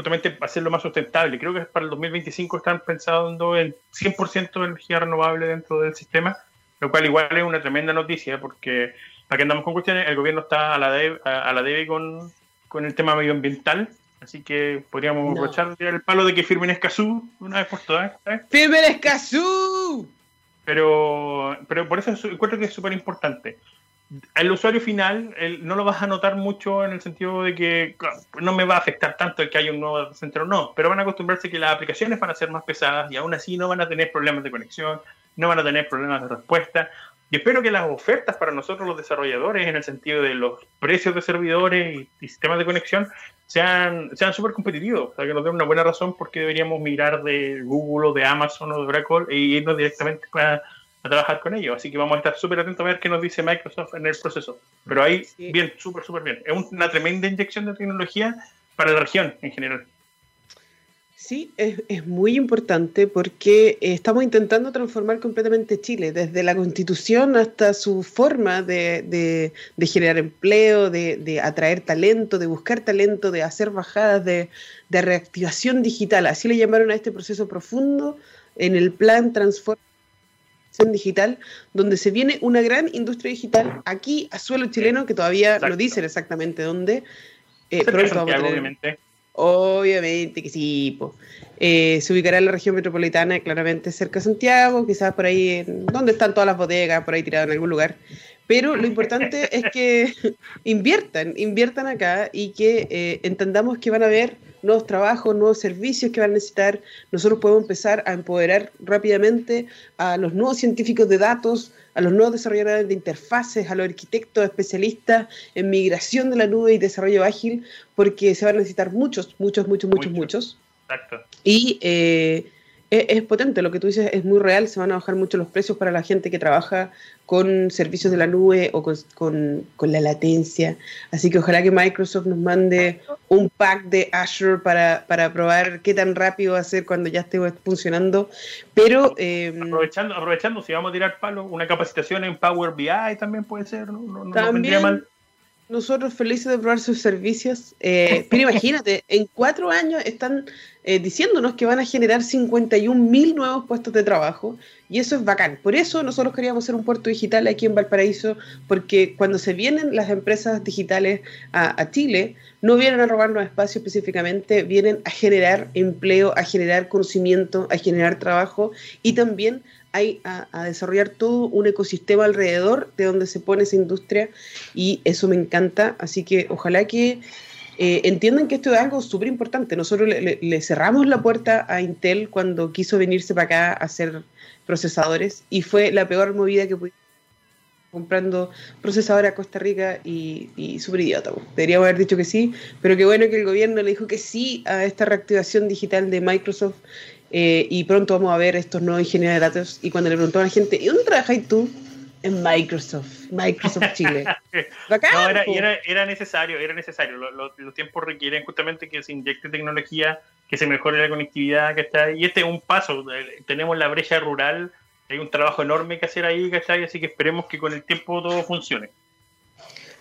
justamente hacerlo más sustentable. Creo que para el 2025 están pensando en 100% de energía renovable dentro del sistema, lo cual igual es una tremenda noticia porque para que andamos con cuestiones, el gobierno está a la debe, a, la debe con, con, el tema medioambiental. Así que podríamos aprovechar el palo de que firmen Escazú una vez por todas. ¡Firmen Escazú! Pero, pero por eso encuentro que es súper importante el usuario final no lo vas a notar mucho en el sentido de que no me va a afectar tanto el que haya un nuevo centro o no, pero van a acostumbrarse que las aplicaciones van a ser más pesadas y aún así no van a tener problemas de conexión, no van a tener problemas de respuesta. Y espero que las ofertas para nosotros los desarrolladores en el sentido de los precios de servidores y, sistemas de conexión sean sean súper competitivos, o sea, que nos den una buena razón porque deberíamos mirar de Google o de Amazon o de Oracle e irnos directamente para a trabajar con ellos. Así que vamos a estar súper atentos a ver qué nos dice Microsoft en el proceso. Pero ahí, bien, súper, súper bien. Es una tremenda inyección de tecnología para la región en general. Sí, es, es muy importante porque estamos intentando transformar completamente Chile, desde la constitución hasta su forma de, de, de generar empleo, de, de, atraer talento, de buscar talento, de hacer bajadas de, de reactivación digital. Así le llamaron a este proceso profundo en el plan Transform digital, donde se viene una gran industria digital aquí a suelo chileno, que todavía no dicen exactamente dónde. Eh, pronto obviamente. Obviamente que sí. Eh, se ubicará en la región metropolitana, claramente cerca de Santiago, quizás por ahí, donde están todas las bodegas, por ahí tirado en algún lugar. Pero lo importante es que inviertan, inviertan acá y que eh, entendamos que van a haber nuevos trabajos, nuevos servicios que van a necesitar. Nosotros podemos empezar a empoderar rápidamente a los nuevos científicos de datos, a los nuevos desarrolladores de interfaces, a los arquitectos especialistas en migración de la nube y desarrollo ágil, porque se van a necesitar muchos, muchos, muchos, muchos, muchos. Exacto. Y eh, es, potente, lo que tú dices es muy real, se van a bajar mucho los precios para la gente que trabaja con servicios de la nube o con, la latencia. Así que ojalá que Microsoft nos mande un pack de Azure para, para probar qué tan rápido va a ser cuando ya esté funcionando. Pero... Em, aprovechando, aprovechando, si vamos a tirar palo, una capacitación en Power BI también puede ser, ¿no? no, también, mal nosotros felices de probar sus servicios. Eh, pero imagínate, en cuatro años están eh, diciéndonos que van a generar 51 mil nuevos puestos de trabajo y eso es bacán. Por eso nosotros queríamos hacer un puerto digital aquí en Valparaíso, porque cuando se vienen las empresas digitales a, a Chile, no vienen a robarnos espacio específicamente, vienen a generar empleo, a generar conocimiento, a generar trabajo y también hay a, desarrollar todo un ecosistema alrededor de donde se pone esa industria y eso me encanta, así que ojalá que eh, entiendan que esto es algo súper importante. Nosotros le, cerramos la puerta a Intel cuando quiso venirse para acá a hacer procesadores y fue la peor movida que pudimos comprando procesadores a Costa Rica y, y súper idiota. Deberíamos haber dicho que sí, pero qué bueno que el gobierno le dijo que sí a esta reactivación digital de Microsoft eh, y pronto vamos a ver estos nuevos ingenieros de datos. Y cuando le preguntó a la gente, ¿y dónde trabajáis tú? En Microsoft, Microsoft Chile. no, era, era, era, necesario, era necesario. Los, tiempos requieren justamente que se inyecte tecnología, que se mejore la conectividad, que está Y este es un paso. Eh, tenemos la brecha rural, hay un trabajo enorme que hacer ahí, ¿cachai? Así que esperemos que con el tiempo todo funcione.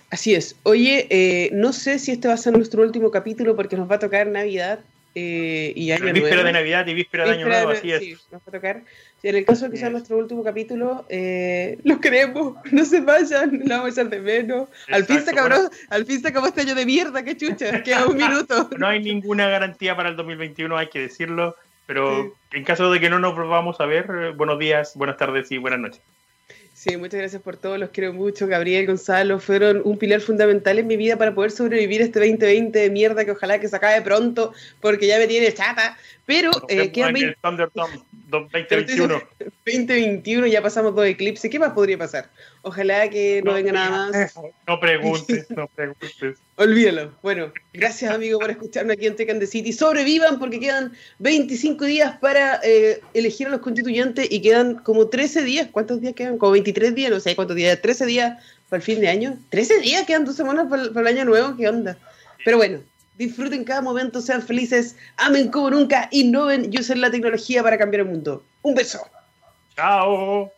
Así es. Oye, eh, no sé si este va a ser nuestro último capítulo porque nos va a tocar Navidad, eh, y año víspera de Navidad y víspera de Año Nuevo, así es. Sí, nos va a tocar. en el caso de que sea nuestro último capítulo, eh, los queremos, no se vayan, lo vamos a echar de menos. al fin, se acabó, al fin se acabó este año de mierda, qué chucha, queda un minuto. No hay ninguna garantía para el 2021, hay que decirlo, pero en caso de que no nos volvamos a ver, eh, buenos días, buenas tardes y buenas noches. Sí, muchas gracias por todo, los quiero mucho. Gabriel, Gonzalo, fueron un pilar fundamental en mi vida para poder sobrevivir este 2020 de mierda que ojalá que se acabe pronto, porque ya me tiene chata. Pero eh, quedan 20... 2021. 2021, ya pasamos dos eclipses. ¿Qué más podría pasar? Ojalá que no, venga nada más. No preguntes, no preguntes. Olvídalo. Bueno, gracias amigo por escucharme aquí en Tech and the City. Sobrevivan porque quedan 25 días para eh, elegir a los constituyentes y quedan como 13 días. ¿Cuántos días quedan? Como 23 días, no sé cuántos días. 13 días para el fin de año. 13 días, quedan dos semanas para, el año nuevo. ¿Qué onda? Pero bueno, disfruten cada momento, sean felices, amen como nunca, innoven y usen la tecnología para cambiar el mundo. Un beso. Chao.